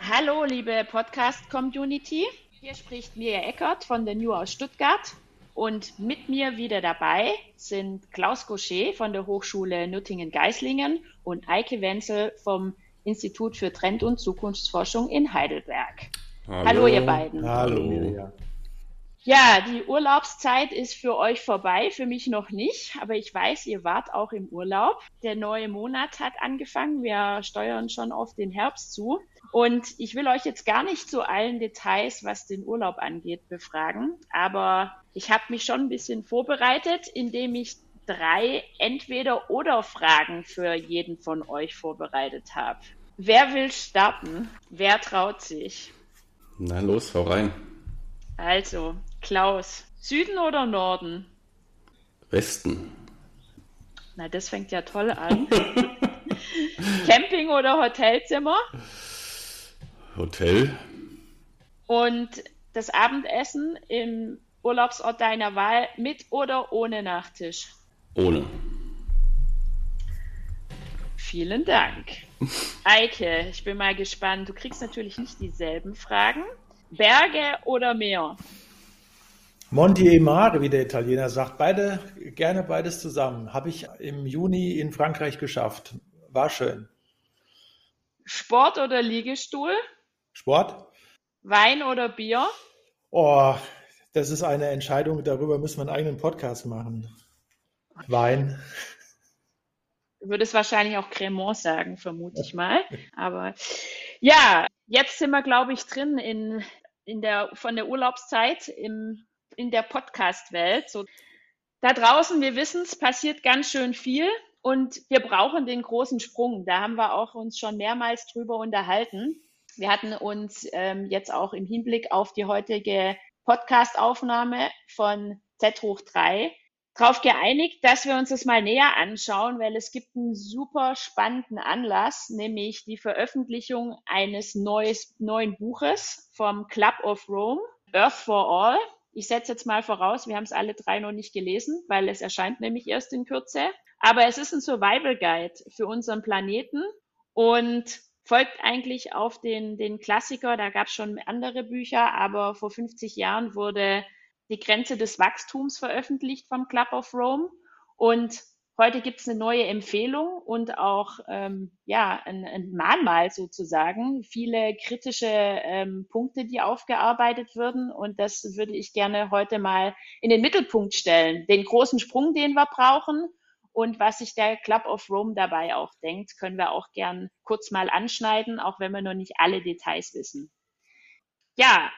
Hallo, liebe Podcast-Community. Hier spricht Mirja Eckert von der New aus Stuttgart. Und mit mir wieder dabei sind Klaus Gaucher von der Hochschule Nürtingen-Geislingen und Eike Wenzel vom Institut für Trend- und Zukunftsforschung in Heidelberg. Hallo, Hallo ihr beiden. Hallo, Mirja. Ja, die Urlaubszeit ist für euch vorbei, für mich noch nicht, aber ich weiß, ihr wart auch im Urlaub. Der neue Monat hat angefangen, wir steuern schon auf den Herbst zu. Und ich will euch jetzt gar nicht zu allen Details, was den Urlaub angeht, befragen, aber ich habe mich schon ein bisschen vorbereitet, indem ich drei Entweder-oder-Fragen für jeden von euch vorbereitet habe. Wer will starten? Wer traut sich? Na los, hau rein. Also, Klaus, Süden oder Norden? Westen. Na, das fängt ja toll an. Camping oder Hotelzimmer? Hotel. Und das Abendessen im Urlaubsort deiner Wahl mit oder ohne Nachtisch? Ohne. Vielen Dank. Eike, ich bin mal gespannt. Du kriegst natürlich nicht dieselben Fragen. Berge oder Meer? Monti e Mare, wie der Italiener sagt. Beide, gerne beides zusammen. Habe ich im Juni in Frankreich geschafft. War schön. Sport oder Liegestuhl? Sport. Wein oder Bier? Oh, das ist eine Entscheidung, darüber müssen wir einen eigenen Podcast machen. Wein. Du würdest wahrscheinlich auch Cremant sagen, vermute ich mal. Aber ja, jetzt sind wir, glaube ich, drin in, in der, von der Urlaubszeit im in der Podcast-Welt. So, da draußen, wir wissen es, passiert ganz schön viel und wir brauchen den großen Sprung. Da haben wir auch uns schon mehrmals drüber unterhalten. Wir hatten uns ähm, jetzt auch im Hinblick auf die heutige Podcast-Aufnahme von Z hoch 3 darauf geeinigt, dass wir uns das mal näher anschauen, weil es gibt einen super spannenden Anlass, nämlich die Veröffentlichung eines neues, neuen Buches vom Club of Rome, Earth for All. Ich setze jetzt mal voraus, wir haben es alle drei noch nicht gelesen, weil es erscheint nämlich erst in Kürze. Aber es ist ein Survival Guide für unseren Planeten und folgt eigentlich auf den, den Klassiker. Da gab es schon andere Bücher, aber vor 50 Jahren wurde die Grenze des Wachstums veröffentlicht vom Club of Rome. Und Heute gibt es eine neue Empfehlung und auch ähm, ja ein, ein Mahnmal sozusagen, viele kritische ähm, Punkte, die aufgearbeitet würden. Und das würde ich gerne heute mal in den Mittelpunkt stellen. Den großen Sprung, den wir brauchen und was sich der Club of Rome dabei auch denkt, können wir auch gern kurz mal anschneiden, auch wenn wir noch nicht alle Details wissen. Ja,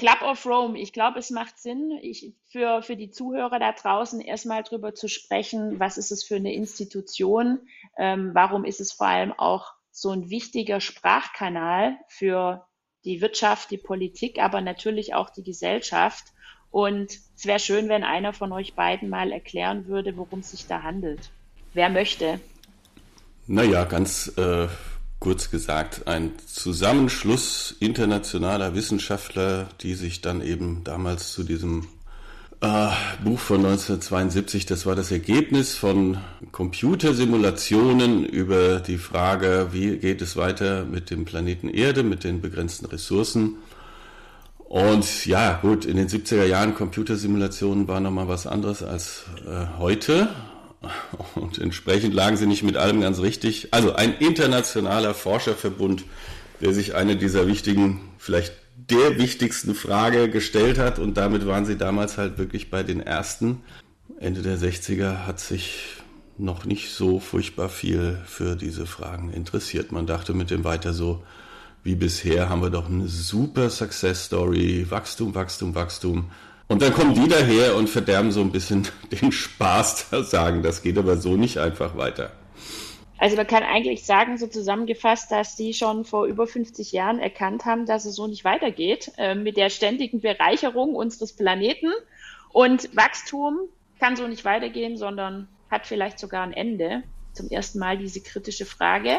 Club of Rome, ich glaube, es macht Sinn, ich, für, für die Zuhörer da draußen erstmal drüber zu sprechen, was ist es für eine Institution, ähm, warum ist es vor allem auch so ein wichtiger Sprachkanal für die Wirtschaft, die Politik, aber natürlich auch die Gesellschaft. Und es wäre schön, wenn einer von euch beiden mal erklären würde, worum es sich da handelt. Wer möchte? Naja, ganz äh, kurz gesagt ein Zusammenschluss internationaler Wissenschaftler, die sich dann eben damals zu diesem äh, Buch von 1972, das war das Ergebnis von Computersimulationen über die Frage, wie geht es weiter mit dem Planeten Erde, mit den begrenzten Ressourcen. Und ja, gut, in den 70er Jahren Computersimulationen war nochmal was anderes als äh, heute. Und entsprechend lagen sie nicht mit allem ganz richtig. Also ein internationaler Forscherverbund, der sich eine dieser wichtigen, vielleicht der wichtigsten Frage gestellt hat. Und damit waren sie damals halt wirklich bei den ersten. Ende der 60er hat sich noch nicht so furchtbar viel für diese Fragen interessiert. Man dachte mit dem weiter so wie bisher haben wir doch eine super Success Story, Wachstum, Wachstum, Wachstum. Und dann kommen die daher und verderben so ein bisschen den Spaß, sagen, das geht aber so nicht einfach weiter. Also man kann eigentlich sagen, so zusammengefasst, dass die schon vor über 50 Jahren erkannt haben, dass es so nicht weitergeht äh, mit der ständigen Bereicherung unseres Planeten. Und Wachstum kann so nicht weitergehen, sondern hat vielleicht sogar ein Ende. Zum ersten Mal diese kritische Frage.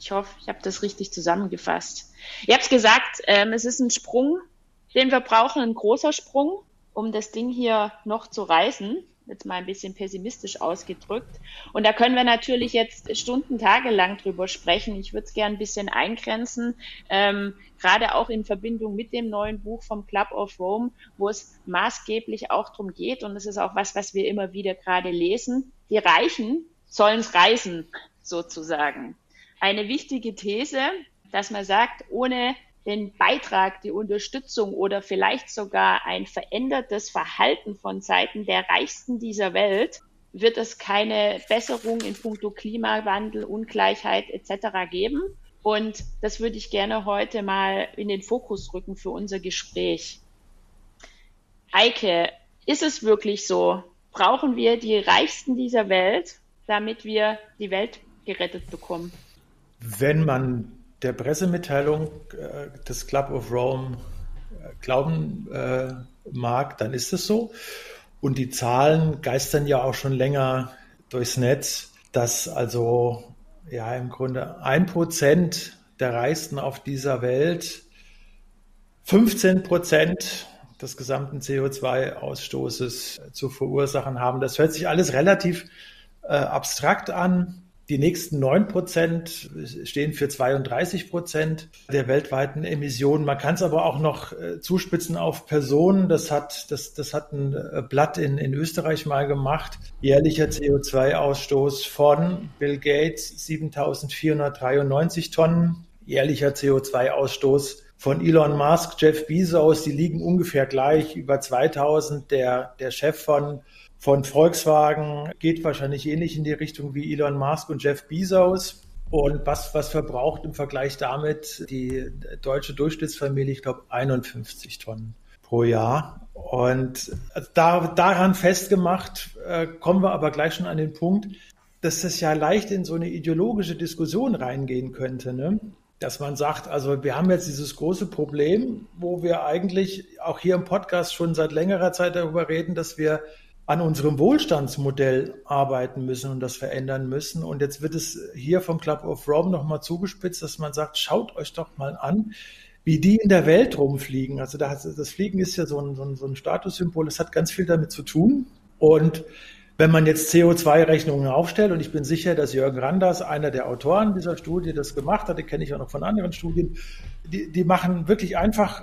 Ich hoffe, ich habe das richtig zusammengefasst. Ihr habt es gesagt, ähm, es ist ein Sprung den wir brauchen, ein großer Sprung. um das Ding hier noch zu reißen jetzt mal ein bisschen pessimistisch ausgedrückt. Und da können wir natürlich jetzt Stunden, Tage lang drüber sprechen. Ich würde es gerne ein bisschen eingrenzen, ähm, gerade auch in Verbindung mit dem neuen Buch vom Club of Rome, wo es maßgeblich auch darum geht, und das ist auch was, was wir immer wieder gerade lesen, die Reichen sollen es reisen, sozusagen. Eine wichtige These, dass man sagt, ohne den Beitrag, die Unterstützung oder vielleicht sogar ein verändertes Verhalten von Seiten der Reichsten dieser Welt wird es keine Besserung in puncto Klimawandel, Ungleichheit etc. geben. Und das würde ich gerne heute mal in den Fokus rücken für unser Gespräch. Eike, ist es wirklich so? Brauchen wir die Reichsten dieser Welt, damit wir die Welt gerettet bekommen? Wenn man der Pressemitteilung äh, des Club of Rome äh, glauben äh, mag, dann ist es so. Und die Zahlen geistern ja auch schon länger durchs Netz, dass also ja im Grunde ein Prozent der Reichsten auf dieser Welt 15 Prozent des gesamten CO2-Ausstoßes zu verursachen haben. Das hört sich alles relativ äh, abstrakt an. Die nächsten 9 Prozent stehen für 32 Prozent der weltweiten Emissionen. Man kann es aber auch noch äh, zuspitzen auf Personen. Das hat, das, das hat ein äh, Blatt in, in Österreich mal gemacht. Jährlicher CO2-Ausstoß von Bill Gates 7493 Tonnen. Jährlicher CO2-Ausstoß von Elon Musk, Jeff Bezos, die liegen ungefähr gleich über 2000. Der, der Chef von von Volkswagen geht wahrscheinlich ähnlich in die Richtung wie Elon Musk und Jeff Bezos. Und was, was verbraucht im Vergleich damit die deutsche Durchschnittsfamilie, ich glaube, 51 Tonnen pro Jahr. Und da, daran festgemacht, äh, kommen wir aber gleich schon an den Punkt, dass das ja leicht in so eine ideologische Diskussion reingehen könnte. Ne? Dass man sagt, also wir haben jetzt dieses große Problem, wo wir eigentlich auch hier im Podcast schon seit längerer Zeit darüber reden, dass wir an unserem Wohlstandsmodell arbeiten müssen und das verändern müssen. Und jetzt wird es hier vom Club of Rome nochmal zugespitzt, dass man sagt, schaut euch doch mal an, wie die in der Welt rumfliegen. Also das, Fliegen ist ja so ein, so, ein, so ein Statussymbol, das hat ganz viel damit zu tun. Und wenn man jetzt CO2-Rechnungen aufstellt, und ich bin sicher, dass Jürgen Randers, einer der Autoren dieser Studie, das gemacht hat, den kenne ich auch noch von anderen Studien, die, die machen wirklich einfach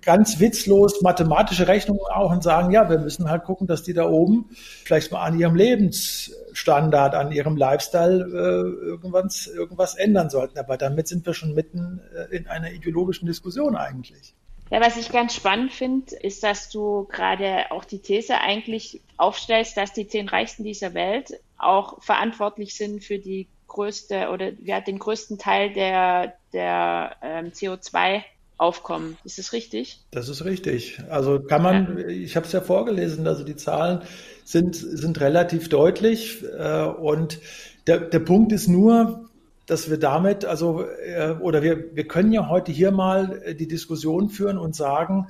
ganz witzlos mathematische Rechnungen auch und sagen, ja, wir müssen halt gucken, dass die da oben vielleicht mal an ihrem Lebensstandard, an ihrem Lifestyle äh, irgendwas, irgendwas ändern sollten. Aber damit sind wir schon mitten äh, in einer ideologischen Diskussion eigentlich. Ja, was ich ganz spannend finde, ist, dass du gerade auch die These eigentlich aufstellst, dass die zehn Reichsten dieser Welt auch verantwortlich sind für die größte oder ja, den größten Teil der, der ähm, CO2 aufkommen. Ist das richtig? Das ist richtig. Also kann man, ja. ich habe es ja vorgelesen, also die Zahlen sind, sind relativ deutlich äh, und der, der Punkt ist nur, dass wir damit, also, äh, oder wir, wir können ja heute hier mal äh, die Diskussion führen und sagen,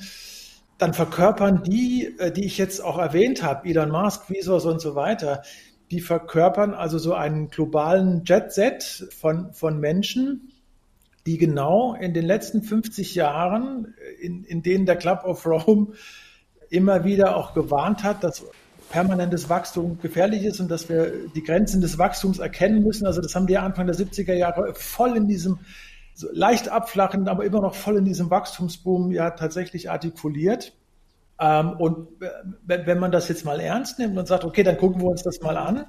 dann verkörpern die, äh, die ich jetzt auch erwähnt habe, Elon Musk, Visos und so weiter, die verkörpern also so einen globalen Jet-Set von, von Menschen, die genau in den letzten 50 Jahren, in, in denen der Club of Rome immer wieder auch gewarnt hat, dass permanentes Wachstum gefährlich ist und dass wir die Grenzen des Wachstums erkennen müssen. Also das haben die Anfang der 70er Jahre voll in diesem so leicht abflachenden, aber immer noch voll in diesem Wachstumsboom ja tatsächlich artikuliert. Ähm, und wenn man das jetzt mal ernst nimmt und sagt, okay, dann gucken wir uns das mal an,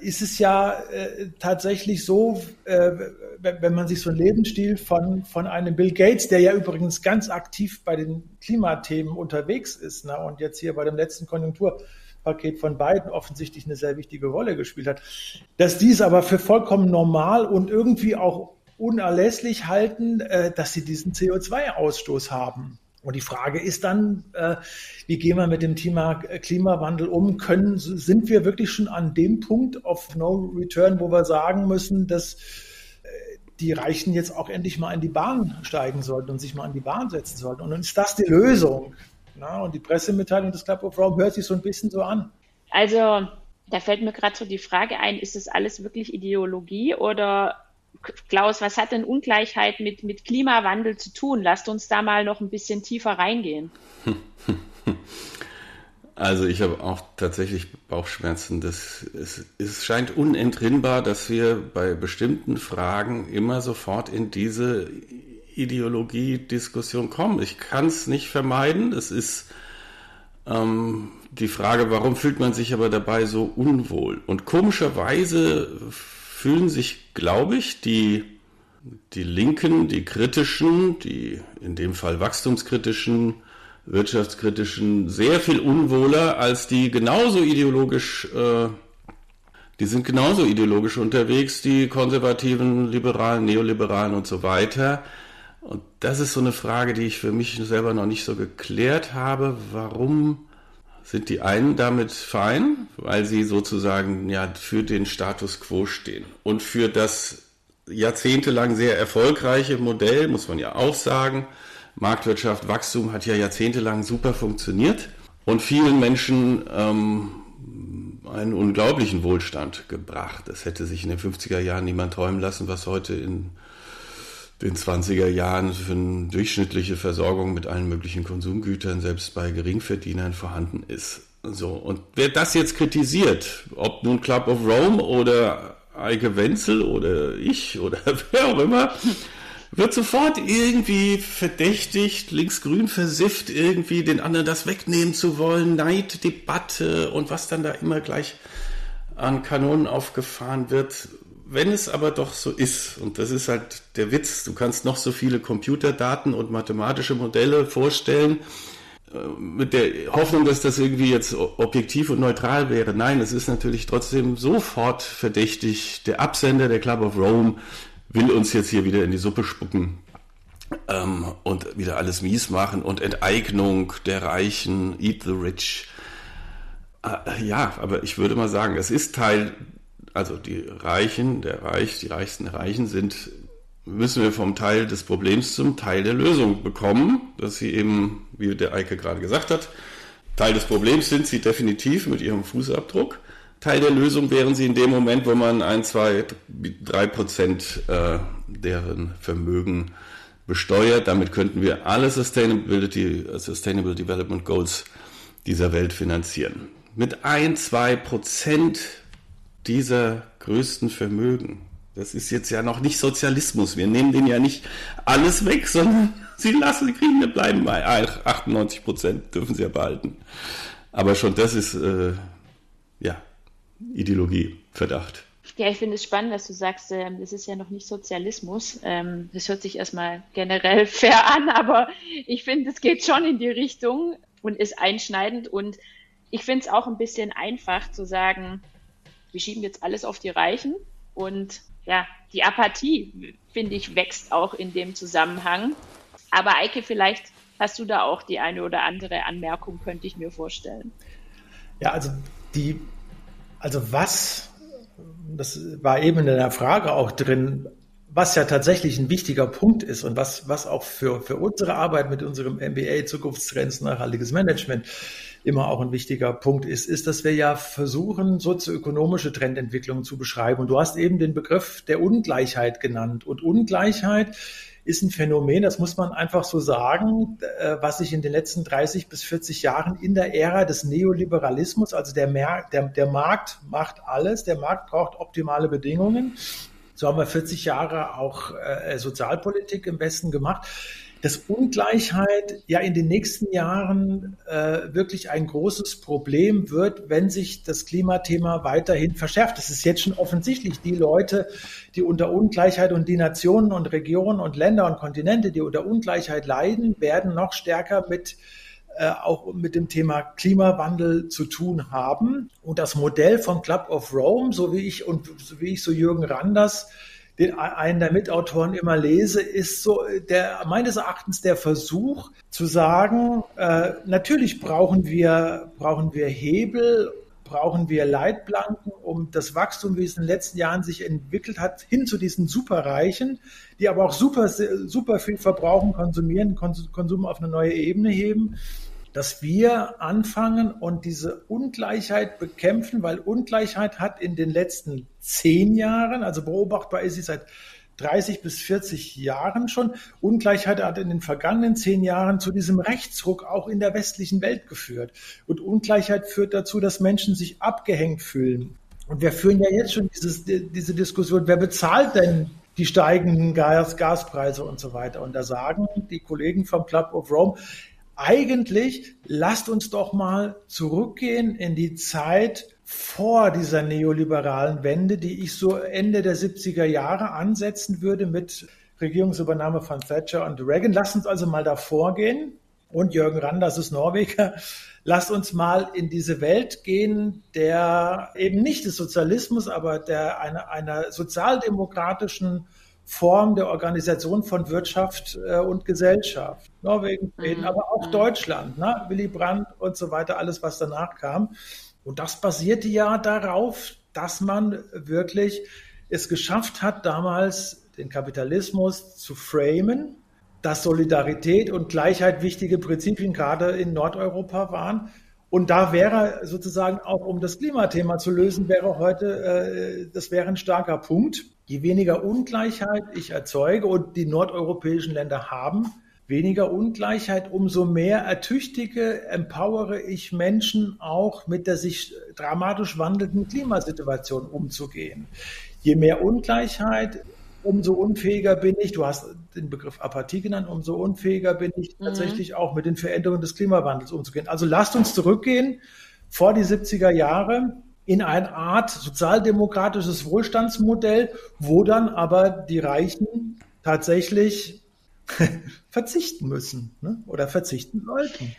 ist es ja äh, tatsächlich so, äh, wenn man sich so einen Lebensstil von, von einem Bill Gates, der ja übrigens ganz aktiv bei den Klimathemen unterwegs ist ne, und jetzt hier bei dem letzten Konjunkturpaket von Biden offensichtlich eine sehr wichtige Rolle gespielt hat, dass dies aber für vollkommen normal und irgendwie auch unerlässlich halten, äh, dass sie diesen CO2-Ausstoß haben. Und die Frage ist dann, äh, wie gehen wir mit dem Thema Klimawandel um? Können, sind wir wirklich schon an dem Punkt of No Return, wo wir sagen müssen, dass äh, die Reichen jetzt auch endlich mal in die Bahn steigen sollten und sich mal in die Bahn setzen sollten? Und ist das die Lösung. Na, und die Pressemitteilung des Club of Rome hört sich so ein bisschen so an. Also, da fällt mir gerade so die Frage ein, ist das alles wirklich Ideologie oder Klaus, was hat denn Ungleichheit mit, mit Klimawandel zu tun? Lasst uns da mal noch ein bisschen tiefer reingehen. Also ich habe auch tatsächlich Bauchschmerzen. Das, es, es scheint unentrinnbar, dass wir bei bestimmten Fragen immer sofort in diese Ideologie-Diskussion kommen. Ich kann es nicht vermeiden. Es ist ähm, die Frage, warum fühlt man sich aber dabei so unwohl? Und komischerweise fühlen sich, glaube ich, die, die Linken, die kritischen, die in dem Fall wachstumskritischen, wirtschaftskritischen sehr viel unwohler als die genauso ideologisch, äh, die sind genauso ideologisch unterwegs, die konservativen, liberalen, neoliberalen und so weiter. Und das ist so eine Frage, die ich für mich selber noch nicht so geklärt habe. Warum sind die einen damit fein, weil sie sozusagen ja für den Status quo stehen und für das jahrzehntelang sehr erfolgreiche Modell, muss man ja auch sagen, Marktwirtschaft, Wachstum hat ja jahrzehntelang super funktioniert und vielen Menschen ähm, einen unglaublichen Wohlstand gebracht. Das hätte sich in den 50er Jahren niemand träumen lassen, was heute in den 20er Jahren für eine durchschnittliche Versorgung mit allen möglichen Konsumgütern, selbst bei Geringverdienern, vorhanden ist. So, und wer das jetzt kritisiert, ob nun Club of Rome oder Eike Wenzel oder ich oder wer auch immer, wird sofort irgendwie verdächtigt, linksgrün versifft, irgendwie den anderen das wegnehmen zu wollen, Neiddebatte und was dann da immer gleich an Kanonen aufgefahren wird. Wenn es aber doch so ist, und das ist halt der Witz, du kannst noch so viele Computerdaten und mathematische Modelle vorstellen, äh, mit der Hoffnung, dass das irgendwie jetzt objektiv und neutral wäre. Nein, es ist natürlich trotzdem sofort verdächtig. Der Absender der Club of Rome will uns jetzt hier wieder in die Suppe spucken ähm, und wieder alles mies machen und Enteignung der Reichen, eat the rich. Äh, ja, aber ich würde mal sagen, es ist Teil, also die Reichen, der Reich, die reichsten Reichen sind, müssen wir vom Teil des Problems zum Teil der Lösung bekommen, dass sie eben, wie der Eike gerade gesagt hat, Teil des Problems sind sie definitiv mit ihrem Fußabdruck. Teil der Lösung wären sie in dem Moment, wo man ein, zwei, drei Prozent äh, deren Vermögen besteuert. Damit könnten wir alle Sustainability, Sustainable Development Goals dieser Welt finanzieren. Mit ein, zwei Prozent dieser größten Vermögen. Das ist jetzt ja noch nicht Sozialismus. Wir nehmen denen ja nicht alles weg, sondern sie lassen, sie kriegen, wir bleiben bei 98 Prozent, dürfen sie ja behalten. Aber schon das ist, äh, ja, Ideologieverdacht. Ja, ich finde es spannend, dass du sagst, ähm, das ist ja noch nicht Sozialismus. Ähm, das hört sich erstmal generell fair an, aber ich finde, es geht schon in die Richtung und ist einschneidend. Und ich finde es auch ein bisschen einfach zu sagen, wir schieben jetzt alles auf die Reichen. Und ja, die Apathie, finde ich, wächst auch in dem Zusammenhang. Aber Eike, vielleicht hast du da auch die eine oder andere Anmerkung, könnte ich mir vorstellen. Ja, also die also was, das war eben in der Frage auch drin, was ja tatsächlich ein wichtiger Punkt ist und was, was auch für, für unsere Arbeit mit unserem MBA Zukunftstrends nachhaltiges Management immer auch ein wichtiger Punkt ist, ist, dass wir ja versuchen, sozioökonomische Trendentwicklungen zu beschreiben. Und du hast eben den Begriff der Ungleichheit genannt. Und Ungleichheit ist ein Phänomen, das muss man einfach so sagen, äh, was sich in den letzten 30 bis 40 Jahren in der Ära des Neoliberalismus, also der, Mer der, der Markt macht alles, der Markt braucht optimale Bedingungen. So haben wir 40 Jahre auch äh, Sozialpolitik im Westen gemacht dass Ungleichheit ja in den nächsten Jahren äh, wirklich ein großes Problem wird, wenn sich das Klimathema weiterhin verschärft. Das ist jetzt schon offensichtlich. Die Leute, die unter Ungleichheit und die Nationen und Regionen und Länder und Kontinente, die unter Ungleichheit leiden, werden noch stärker mit äh, auch mit dem Thema Klimawandel zu tun haben. Und das Modell vom Club of Rome, so wie ich und so wie ich so Jürgen Randers den einen der Mitautoren immer lese, ist so der meines Erachtens der Versuch zu sagen, äh, natürlich brauchen wir brauchen wir Hebel brauchen wir Leitplanken, um das Wachstum, wie es in den letzten Jahren sich entwickelt hat, hin zu diesen Superreichen, die aber auch super, super viel verbrauchen, konsumieren, Konsum auf eine neue Ebene heben dass wir anfangen und diese Ungleichheit bekämpfen, weil Ungleichheit hat in den letzten zehn Jahren, also beobachtbar ist sie seit 30 bis 40 Jahren schon. Ungleichheit hat in den vergangenen zehn Jahren zu diesem Rechtsruck auch in der westlichen Welt geführt. Und Ungleichheit führt dazu, dass Menschen sich abgehängt fühlen. Und wir führen ja jetzt schon dieses, diese Diskussion, wer bezahlt denn die steigenden Gas, Gaspreise und so weiter. Und da sagen die Kollegen vom Club of Rome, eigentlich lasst uns doch mal zurückgehen in die Zeit vor dieser neoliberalen Wende, die ich so Ende der 70er Jahre ansetzen würde mit Regierungsübernahme von Thatcher und Reagan. Lasst uns also mal davor gehen. Und Jürgen Randers ist Norweger. Lasst uns mal in diese Welt gehen, der eben nicht des Sozialismus, aber der einer, einer sozialdemokratischen Form der Organisation von Wirtschaft äh, und Gesellschaft. Norwegen, Schweden, mhm. aber auch mhm. Deutschland, ne? Willy Brandt und so weiter, alles, was danach kam. Und das basierte ja darauf, dass man wirklich es geschafft hat, damals den Kapitalismus zu framen, dass Solidarität und Gleichheit wichtige Prinzipien gerade in Nordeuropa waren. Und da wäre sozusagen auch, um das Klimathema zu lösen, wäre heute, äh, das wäre ein starker Punkt. Je weniger Ungleichheit ich erzeuge und die nordeuropäischen Länder haben weniger Ungleichheit, umso mehr ertüchtige, empowere ich Menschen auch mit der sich dramatisch wandelnden Klimasituation umzugehen. Je mehr Ungleichheit, umso unfähiger bin ich, du hast den Begriff Apathie genannt, umso unfähiger bin ich mhm. tatsächlich auch mit den Veränderungen des Klimawandels umzugehen. Also lasst uns zurückgehen vor die 70er Jahre in eine Art sozialdemokratisches Wohlstandsmodell, wo dann aber die Reichen tatsächlich verzichten müssen ne? oder verzichten sollten.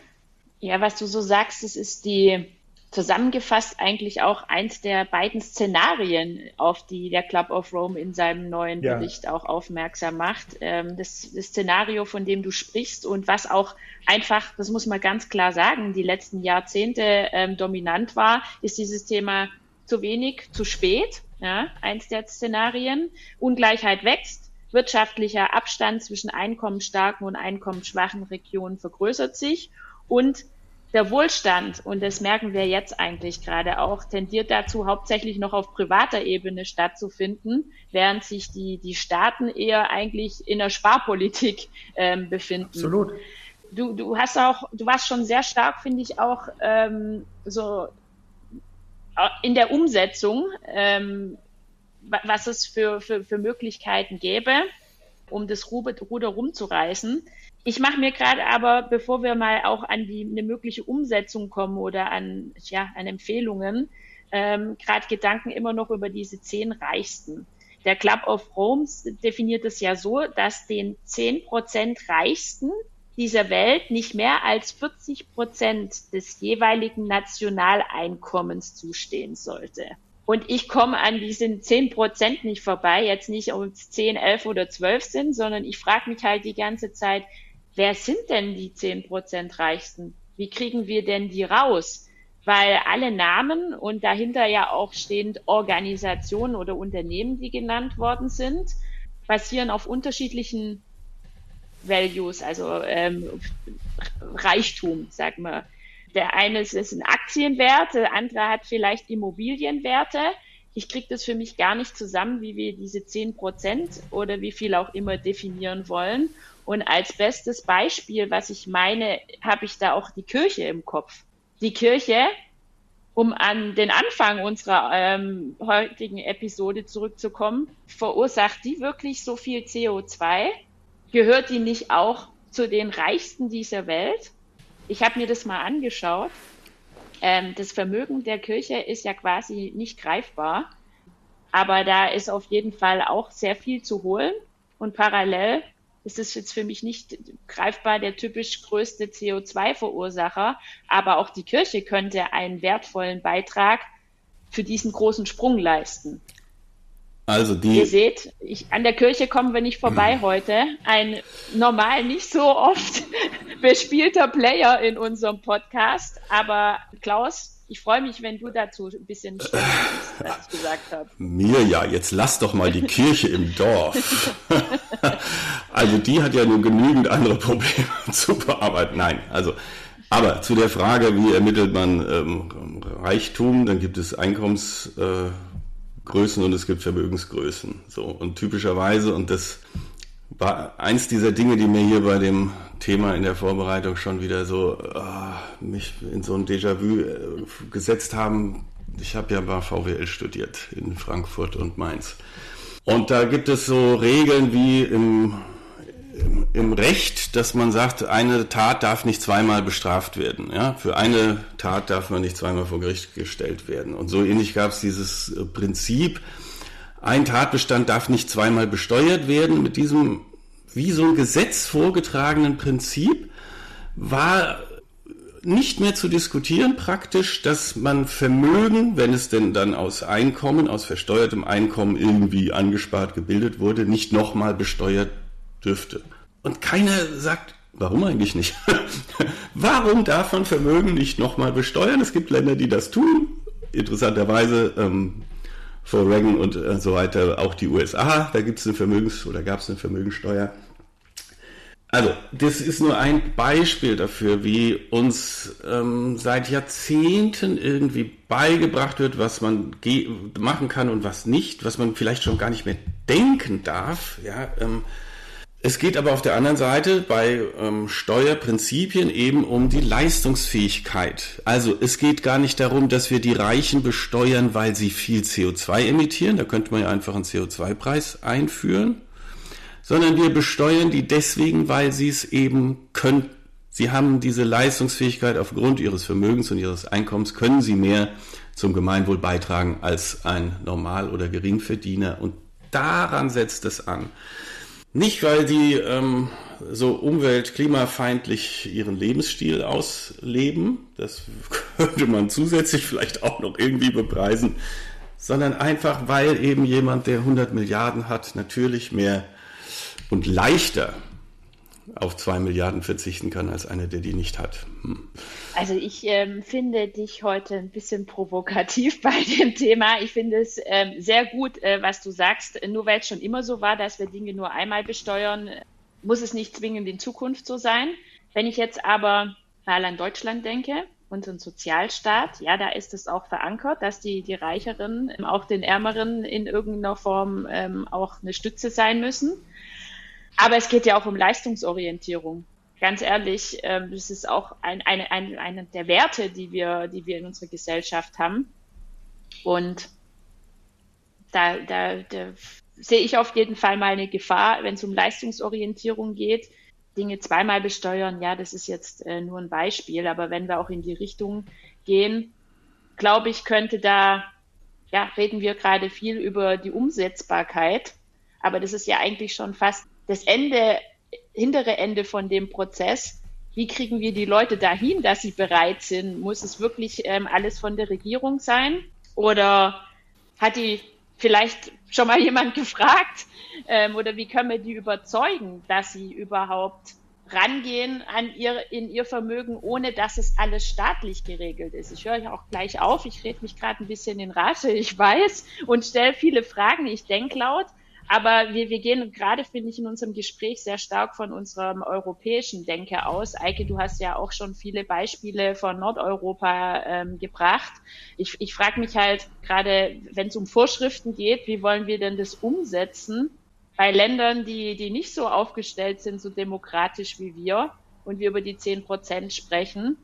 Ja, was du so sagst, das ist die zusammengefasst eigentlich auch eins der beiden Szenarien, auf die der Club of Rome in seinem neuen ja. Bericht auch aufmerksam macht. Ähm, das, das, Szenario, von dem du sprichst und was auch einfach, das muss man ganz klar sagen, die letzten Jahrzehnte ähm, dominant war, ist dieses Thema zu wenig, zu spät. Ja, eins der Szenarien. Ungleichheit wächst. Wirtschaftlicher Abstand zwischen einkommensstarken und einkommensschwachen Regionen vergrößert sich und der Wohlstand, und das merken wir jetzt eigentlich gerade auch, tendiert dazu, hauptsächlich noch auf privater Ebene stattzufinden, während sich die, die Staaten eher eigentlich in der Sparpolitik ähm, befinden. Absolut. Du, du hast auch, du warst schon sehr stark, finde ich, auch ähm, so äh, in der Umsetzung, ähm, was es für, für, für Möglichkeiten gäbe, um das Ruder rumzureißen. Ich mache mir gerade aber, bevor wir mal auch an die eine mögliche Umsetzung kommen oder an ja an Empfehlungen, ähm, gerade Gedanken immer noch über diese zehn Reichsten. Der Club of Rome definiert es ja so, dass den zehn Prozent Reichsten dieser Welt nicht mehr als 40 Prozent des jeweiligen Nationaleinkommens zustehen sollte. Und ich komme an diesen 10 Prozent nicht vorbei, jetzt nicht ob es 10, 11 oder 12 sind, sondern ich frage mich halt die ganze Zeit, wer sind denn die 10 Prozent Reichsten? Wie kriegen wir denn die raus? Weil alle Namen und dahinter ja auch stehend Organisationen oder Unternehmen, die genannt worden sind, basieren auf unterschiedlichen Values, also ähm, Reichtum, sag mal. Der eine ist, ein Aktienwert, der andere hat vielleicht Immobilienwerte. Ich kriege das für mich gar nicht zusammen, wie wir diese 10 Prozent oder wie viel auch immer definieren wollen. Und als bestes Beispiel, was ich meine, habe ich da auch die Kirche im Kopf. Die Kirche, um an den Anfang unserer ähm, heutigen Episode zurückzukommen, verursacht die wirklich so viel CO2? Gehört die nicht auch zu den Reichsten dieser Welt? Ich habe mir das mal angeschaut. Ähm, das Vermögen der Kirche ist ja quasi nicht greifbar, aber da ist auf jeden Fall auch sehr viel zu holen. Und parallel ist es jetzt für mich nicht greifbar der typisch größte CO2-Verursacher, aber auch die Kirche könnte einen wertvollen Beitrag für diesen großen Sprung leisten. Also die. Ihr seht, ich, an der Kirche kommen wir nicht vorbei hm. heute. Ein normal nicht so oft bespielter Player in unserem Podcast. Aber Klaus, ich freue mich, wenn du dazu ein bisschen stimmst, was ich gesagt habe. Mir ja, jetzt lass doch mal die Kirche im Dorf. also die hat ja nur genügend andere Probleme zu bearbeiten. Nein, also aber zu der Frage, wie ermittelt man ähm, Reichtum, dann gibt es Einkommens. Äh, und es gibt Vermögensgrößen. So und typischerweise und das war eins dieser Dinge, die mir hier bei dem Thema in der Vorbereitung schon wieder so oh, mich in so ein Déjà-vu äh, gesetzt haben. Ich habe ja bei VWL studiert in Frankfurt und Mainz. Und da gibt es so Regeln wie im, im, im, Recht, dass man sagt, eine Tat darf nicht zweimal bestraft werden. Ja? Für eine Tat darf man nicht zweimal vor Gericht gestellt werden. Und so ähnlich gab es dieses äh, Prinzip, ein Tatbestand darf nicht zweimal besteuert werden. Mit diesem wie so ein Gesetz vorgetragenen Prinzip war nicht mehr zu diskutieren praktisch, dass man Vermögen, wenn es denn dann aus Einkommen, aus versteuertem Einkommen irgendwie angespart gebildet wurde, nicht nochmal besteuert dürfte. Und keiner sagt, warum eigentlich nicht? warum darf man Vermögen nicht nochmal besteuern? Es gibt Länder, die das tun. Interessanterweise ähm, vor Reagan und äh, so weiter auch die USA, da gibt es eine Vermögens- oder gab es eine Vermögensteuer. Also, das ist nur ein Beispiel dafür, wie uns ähm, seit Jahrzehnten irgendwie beigebracht wird, was man machen kann und was nicht, was man vielleicht schon gar nicht mehr denken darf. Ja, ähm, es geht aber auf der anderen Seite bei ähm, Steuerprinzipien eben um die Leistungsfähigkeit. Also es geht gar nicht darum, dass wir die Reichen besteuern, weil sie viel CO2 emittieren. Da könnte man ja einfach einen CO2-Preis einführen sondern wir besteuern die deswegen, weil sie es eben können. Sie haben diese Leistungsfähigkeit aufgrund ihres Vermögens und ihres Einkommens, können sie mehr zum Gemeinwohl beitragen als ein Normal- oder Geringverdiener. Und daran setzt es an. Nicht, weil die ähm, so umwelt-, klimafeindlich ihren Lebensstil ausleben, das könnte man zusätzlich vielleicht auch noch irgendwie bepreisen, sondern einfach, weil eben jemand, der 100 Milliarden hat, natürlich mehr und leichter auf zwei Milliarden verzichten kann als einer, der die nicht hat. Hm. Also ich ähm, finde dich heute ein bisschen provokativ bei dem Thema. Ich finde es ähm, sehr gut, äh, was du sagst. Nur weil es schon immer so war, dass wir Dinge nur einmal besteuern, muss es nicht zwingend in Zukunft so sein. Wenn ich jetzt aber mal an Deutschland denke, unseren Sozialstaat, ja, da ist es auch verankert, dass die, die Reicheren auch den Ärmeren in irgendeiner Form ähm, auch eine Stütze sein müssen. Aber es geht ja auch um Leistungsorientierung. Ganz ehrlich, ähm, das ist auch ein, eine, ein, eine der Werte, die wir, die wir in unserer Gesellschaft haben. Und da, da, da sehe ich auf jeden Fall mal eine Gefahr, wenn es um Leistungsorientierung geht. Dinge zweimal besteuern, ja, das ist jetzt äh, nur ein Beispiel, aber wenn wir auch in die Richtung gehen, glaube ich, könnte da, ja, reden wir gerade viel über die Umsetzbarkeit, aber das ist ja eigentlich schon fast das Ende, hintere Ende von dem Prozess, wie kriegen wir die Leute dahin, dass sie bereit sind? Muss es wirklich ähm, alles von der Regierung sein? Oder hat die vielleicht schon mal jemand gefragt? Ähm, oder wie können wir die überzeugen, dass sie überhaupt rangehen an ihr, in ihr Vermögen, ohne dass es alles staatlich geregelt ist. Ich höre ja auch gleich auf, ich rede mich gerade ein bisschen in Rage, ich weiß, und stelle viele Fragen, ich denke laut, aber wir, wir gehen gerade, finde ich, in unserem Gespräch sehr stark von unserem europäischen Denke aus. Eike, du hast ja auch schon viele Beispiele von Nordeuropa ähm, gebracht. Ich, ich frage mich halt gerade, wenn es um Vorschriften geht, wie wollen wir denn das umsetzen bei Ländern, die, die nicht so aufgestellt sind, so demokratisch wie wir und wir über die zehn Prozent sprechen?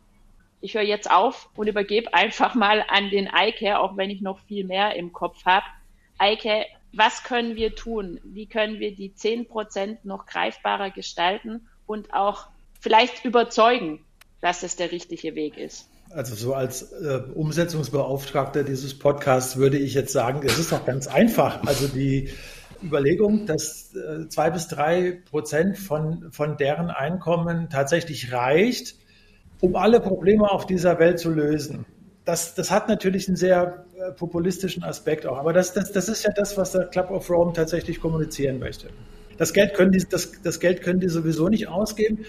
Ich höre jetzt auf und übergebe einfach mal an den Eike, auch wenn ich noch viel mehr im Kopf habe. Eike, was können wir tun? Wie können wir die 10 Prozent noch greifbarer gestalten und auch vielleicht überzeugen, dass es der richtige Weg ist? Also so als äh, Umsetzungsbeauftragter dieses Podcasts würde ich jetzt sagen, es ist doch ganz einfach. Also die Überlegung, dass äh, zwei bis drei Prozent von, von deren Einkommen tatsächlich reicht, um alle Probleme auf dieser Welt zu lösen. Das, das hat natürlich einen sehr äh, populistischen Aspekt auch. Aber das, das, das ist ja das, was der Club of Rome tatsächlich kommunizieren möchte. Das Geld können die, das, das Geld können die sowieso nicht ausgeben.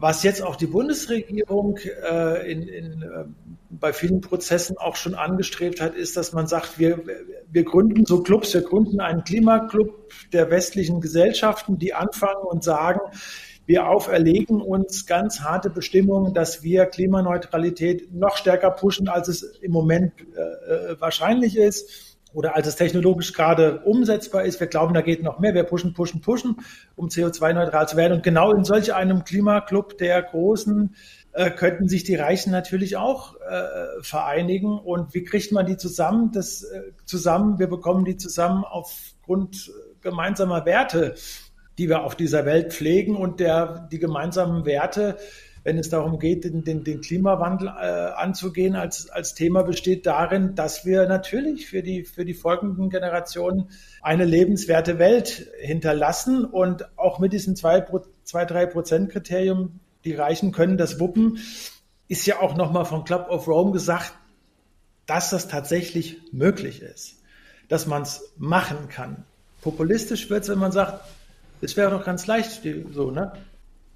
Was jetzt auch die Bundesregierung äh, in, in, äh, bei vielen Prozessen auch schon angestrebt hat, ist, dass man sagt, wir, wir gründen so Clubs, wir gründen einen Klimaclub der westlichen Gesellschaften, die anfangen und sagen, wir auferlegen uns ganz harte Bestimmungen, dass wir Klimaneutralität noch stärker pushen, als es im Moment äh, äh, wahrscheinlich ist. oder als es technologisch gerade umsetzbar ist. Wir glauben, da geht noch mehr. Wir pushen, pushen, pushen, um CO2-neutral zu werden. Und genau in solch einem Klimaclub der Großen äh, könnten sich die Reichen natürlich auch äh, vereinigen. Und wie kriegt man die zusammen? Das äh, zusammen, wir bekommen die zusammen aufgrund gemeinsamer Werte, die wir auf dieser Welt pflegen und der die gemeinsamen Werte wenn es darum geht, den, den, den Klimawandel äh, anzugehen, als, als Thema besteht darin, dass wir natürlich für die, für die folgenden Generationen eine lebenswerte Welt hinterlassen und auch mit diesem 2-3-Prozent-Kriterium, die Reichen können das wuppen, ist ja auch nochmal vom Club of Rome gesagt, dass das tatsächlich möglich ist, dass man es machen kann. Populistisch wird es, wenn man sagt, es wäre doch ganz leicht so, ne?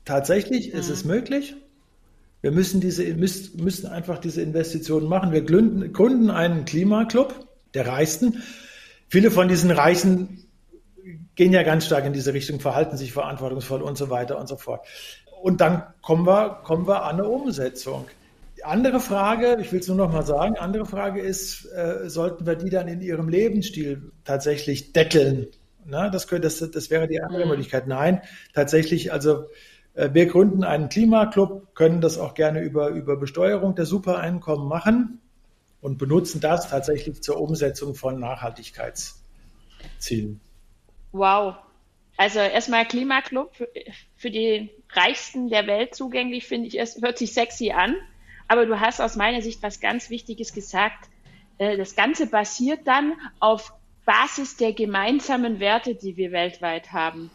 Tatsächlich mhm. ist es möglich. Wir müssen, diese, müssen einfach diese Investitionen machen. Wir gründen, gründen einen Klimaclub der Reichsten. Viele von diesen Reichen gehen ja ganz stark in diese Richtung, verhalten sich verantwortungsvoll und so weiter und so fort. Und dann kommen wir, kommen wir an eine Umsetzung. Die andere Frage, ich will es nur noch mal sagen, andere Frage ist, äh, sollten wir die dann in ihrem Lebensstil tatsächlich deckeln? Na, das, könnte, das, das wäre die andere mhm. Möglichkeit. Nein, tatsächlich, also äh, wir gründen einen Klimaclub, können das auch gerne über, über Besteuerung der Supereinkommen machen und benutzen das tatsächlich zur Umsetzung von Nachhaltigkeitszielen. Wow. Also erstmal Klimaclub für die Reichsten der Welt zugänglich, finde ich, es hört sich sexy an. Aber du hast aus meiner Sicht was ganz Wichtiges gesagt. Äh, das Ganze basiert dann auf Basis der gemeinsamen Werte, die wir weltweit haben.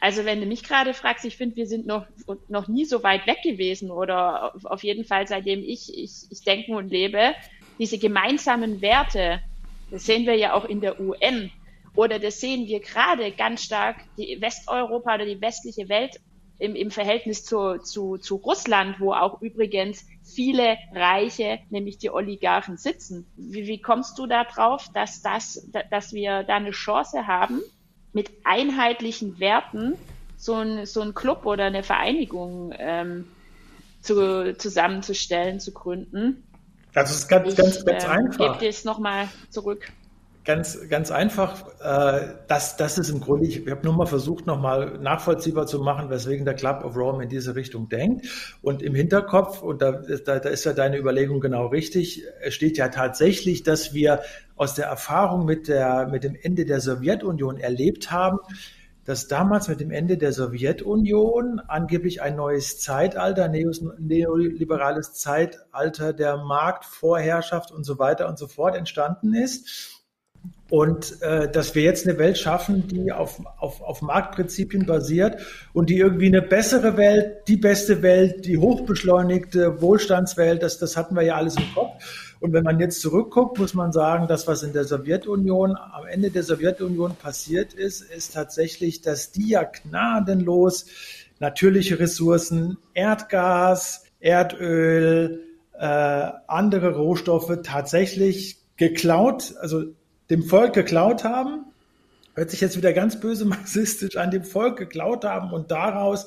Also wenn du mich gerade fragst, ich finde, wir sind noch, noch nie so weit weg gewesen oder auf jeden Fall seitdem ich, ich, ich denke und lebe, diese gemeinsamen Werte, das sehen wir ja auch in der UN oder das sehen wir gerade ganz stark, die Westeuropa oder die westliche Welt im, im Verhältnis zu, zu, zu Russland, wo auch übrigens viele Reiche, nämlich die Oligarchen, sitzen. Wie, wie kommst du da drauf, dass, das, dass wir da eine Chance haben, mit einheitlichen Werten so ein, so ein Club oder eine Vereinigung ähm, zu, zusammenzustellen, zu gründen. Also es ist ganz, ich, ganz, ganz äh, einfach. Ich gebe dir es nochmal zurück. Ganz, ganz einfach. Äh, das, das ist im Grunde, ich, ich habe nur mal versucht, nochmal nachvollziehbar zu machen, weswegen der Club of Rome in diese Richtung denkt. Und im Hinterkopf, und da, da, da ist ja deine Überlegung genau richtig, steht ja tatsächlich, dass wir aus der Erfahrung mit, der, mit dem Ende der Sowjetunion erlebt haben, dass damals mit dem Ende der Sowjetunion angeblich ein neues Zeitalter, neoliberales Zeitalter der Marktvorherrschaft und so weiter und so fort entstanden ist und äh, dass wir jetzt eine Welt schaffen, die auf, auf, auf Marktprinzipien basiert und die irgendwie eine bessere Welt, die beste Welt, die hochbeschleunigte Wohlstandswelt, das, das hatten wir ja alles im Kopf. Und wenn man jetzt zurückguckt, muss man sagen, das, was in der Sowjetunion, am Ende der Sowjetunion passiert ist, ist tatsächlich, dass die ja gnadenlos natürliche Ressourcen, Erdgas, Erdöl, äh, andere Rohstoffe tatsächlich geklaut, also dem Volk geklaut haben, hört sich jetzt wieder ganz böse marxistisch an, dem Volk geklaut haben und daraus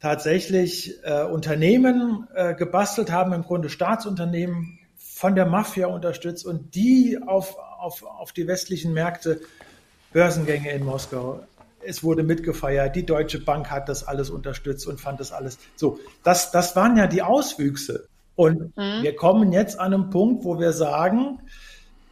tatsächlich äh, Unternehmen äh, gebastelt haben, im Grunde Staatsunternehmen von der Mafia unterstützt und die auf, auf, auf die westlichen Märkte, Börsengänge in Moskau, es wurde mitgefeiert, die Deutsche Bank hat das alles unterstützt und fand das alles so. Das, das waren ja die Auswüchse. Und mhm. wir kommen jetzt an einem Punkt, wo wir sagen,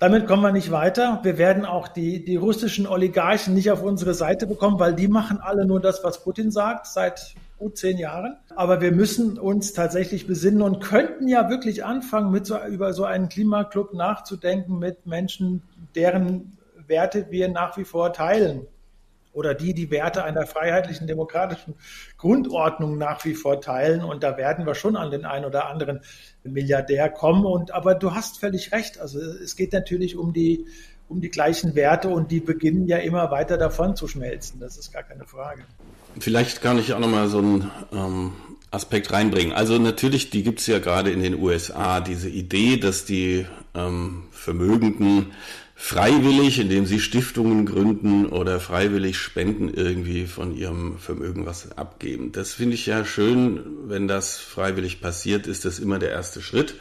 damit kommen wir nicht weiter. Wir werden auch die, die russischen Oligarchen nicht auf unsere Seite bekommen, weil die machen alle nur das, was Putin sagt, seit gut zehn Jahren. Aber wir müssen uns tatsächlich besinnen und könnten ja wirklich anfangen, mit so, über so einen Klimaclub nachzudenken mit Menschen, deren Werte wir nach wie vor teilen oder die die Werte einer freiheitlichen demokratischen Grundordnung nach wie vor teilen. Und da werden wir schon an den einen oder anderen Milliardär kommen. Und aber du hast völlig recht. Also es geht natürlich um die um die gleichen Werte und die beginnen ja immer weiter davon zu schmelzen. Das ist gar keine Frage. Vielleicht kann ich auch nochmal so einen ähm, Aspekt reinbringen. Also natürlich, die gibt es ja gerade in den USA, diese Idee, dass die ähm, Vermögenden freiwillig, indem sie Stiftungen gründen oder freiwillig Spenden irgendwie von ihrem Vermögen was abgeben. Das finde ich ja schön, wenn das freiwillig passiert, ist das immer der erste Schritt.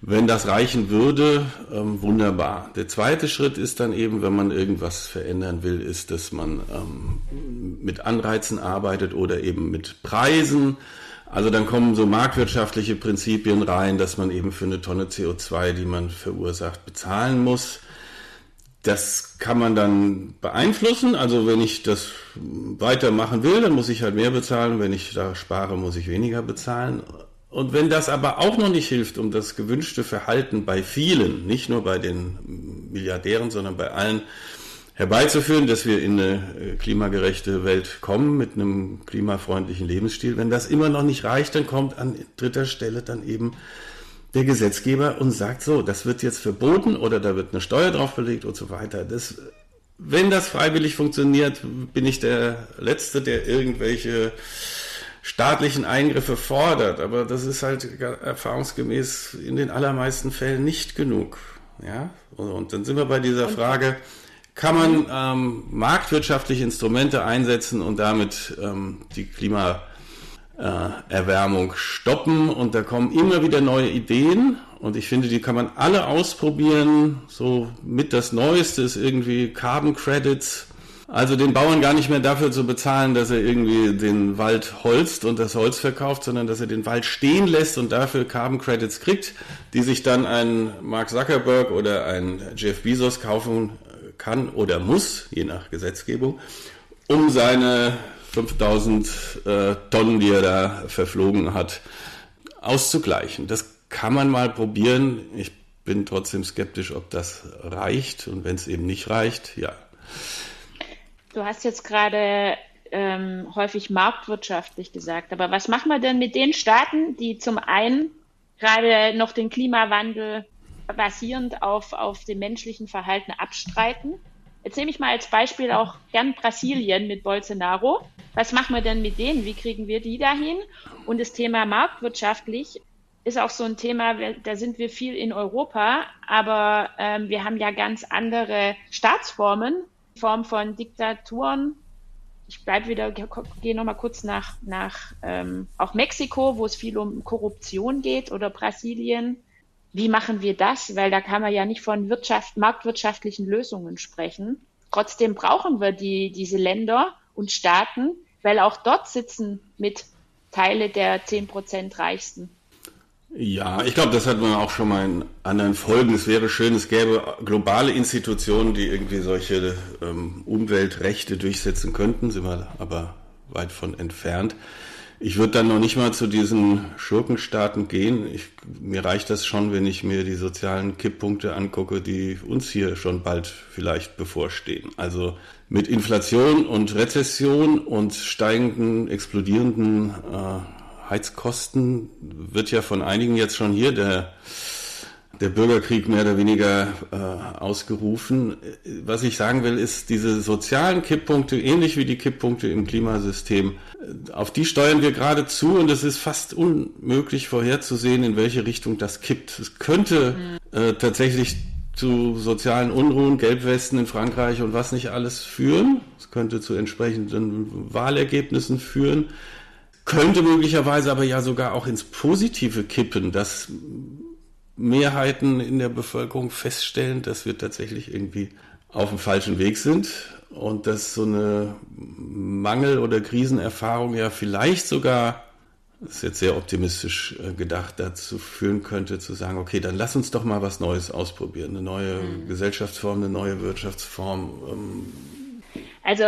Wenn das reichen würde, ähm, wunderbar. Der zweite Schritt ist dann eben, wenn man irgendwas verändern will, ist, dass man ähm, mit Anreizen arbeitet oder eben mit Preisen. Also dann kommen so marktwirtschaftliche Prinzipien rein, dass man eben für eine Tonne CO2, die man verursacht, bezahlen muss. Das kann man dann beeinflussen. Also wenn ich das weitermachen will, dann muss ich halt mehr bezahlen. Wenn ich da spare, muss ich weniger bezahlen. Und wenn das aber auch noch nicht hilft, um das gewünschte Verhalten bei vielen, nicht nur bei den Milliardären, sondern bei allen herbeizuführen, dass wir in eine äh, klimagerechte Welt kommen mit einem klimafreundlichen Lebensstil, wenn das immer noch nicht reicht, dann kommt an dritter Stelle dann eben der Gesetzgeber und sagt so, das wird jetzt verboten oder da wird eine Steuer drauf belegt und so weiter. Das, wenn das freiwillig funktioniert, bin ich der Letzte, der irgendwelche staatlichen Eingriffe fordert, aber das ist halt erfahrungsgemäß in den allermeisten Fällen nicht genug. Ja, und dann sind wir bei dieser Frage, kann man ähm, marktwirtschaftliche Instrumente einsetzen und damit ähm, die Klimaerwärmung äh, stoppen. Und da kommen immer wieder neue Ideen und ich finde, die kann man alle ausprobieren. So mit das Neueste ist irgendwie Carbon Credits also den Bauern gar nicht mehr dafür zu bezahlen, dass er irgendwie den Wald holzt und das Holz verkauft, sondern dass er den Wald stehen lässt und dafür Carbon Credits kriegt, die sich dann ein Mark Zuckerberg oder ein Jeff Bezos kaufen kann oder muss, je nach Gesetzgebung, um seine 5000 äh, Tonnen, die er da verflogen hat, auszugleichen. Das kann man mal probieren. Ich bin trotzdem skeptisch, ob das reicht. Und wenn es eben nicht reicht, ja, Du hast jetzt gerade ähm, häufig marktwirtschaftlich gesagt, aber was machen wir denn mit den Staaten, die zum einen gerade noch den Klimawandel basierend auf, auf dem menschlichen Verhalten abstreiten? Jetzt nehme ich mal als Beispiel auch gern Brasilien mit Bolsonaro. Was machen wir denn mit denen? Wie kriegen wir die dahin? Und das Thema marktwirtschaftlich ist auch so ein Thema, da sind wir viel in Europa, aber ähm, wir haben ja ganz andere Staatsformen, Form von Diktaturen. Ich bleibe wieder, gehe nochmal kurz nach, nach ähm, auch Mexiko, wo es viel um Korruption geht oder Brasilien. Wie machen wir das? Weil da kann man ja nicht von Wirtschaft, marktwirtschaftlichen Lösungen sprechen. Trotzdem brauchen wir die, diese Länder und Staaten, weil auch dort sitzen mit Teile der zehn Prozent Reichsten. Ja, ich glaube, das hat man auch schon mal in anderen Folgen. Es wäre schön, es gäbe globale Institutionen, die irgendwie solche ähm, Umweltrechte durchsetzen könnten, sind wir aber weit von entfernt. Ich würde dann noch nicht mal zu diesen Schurkenstaaten gehen. Ich, mir reicht das schon, wenn ich mir die sozialen Kipppunkte angucke, die uns hier schon bald vielleicht bevorstehen. Also mit Inflation und Rezession und steigenden, explodierenden äh, Heizkosten wird ja von einigen jetzt schon hier der, der Bürgerkrieg mehr oder weniger äh, ausgerufen. Was ich sagen will, ist, diese sozialen Kipppunkte, ähnlich wie die Kipppunkte im Klimasystem, äh, auf die steuern wir gerade zu und es ist fast unmöglich vorherzusehen, in welche Richtung das kippt. Es könnte äh, tatsächlich zu sozialen Unruhen, Gelbwesten in Frankreich und was nicht alles führen. Es könnte zu entsprechenden Wahlergebnissen führen könnte möglicherweise aber ja sogar auch ins Positive kippen, dass Mehrheiten in der Bevölkerung feststellen, dass wir tatsächlich irgendwie auf dem falschen Weg sind und dass so eine Mangel- oder Krisenerfahrung ja vielleicht sogar, das ist jetzt sehr optimistisch äh, gedacht, dazu führen könnte, zu sagen, okay, dann lass uns doch mal was Neues ausprobieren, eine neue mhm. Gesellschaftsform, eine neue Wirtschaftsform. Ähm. Also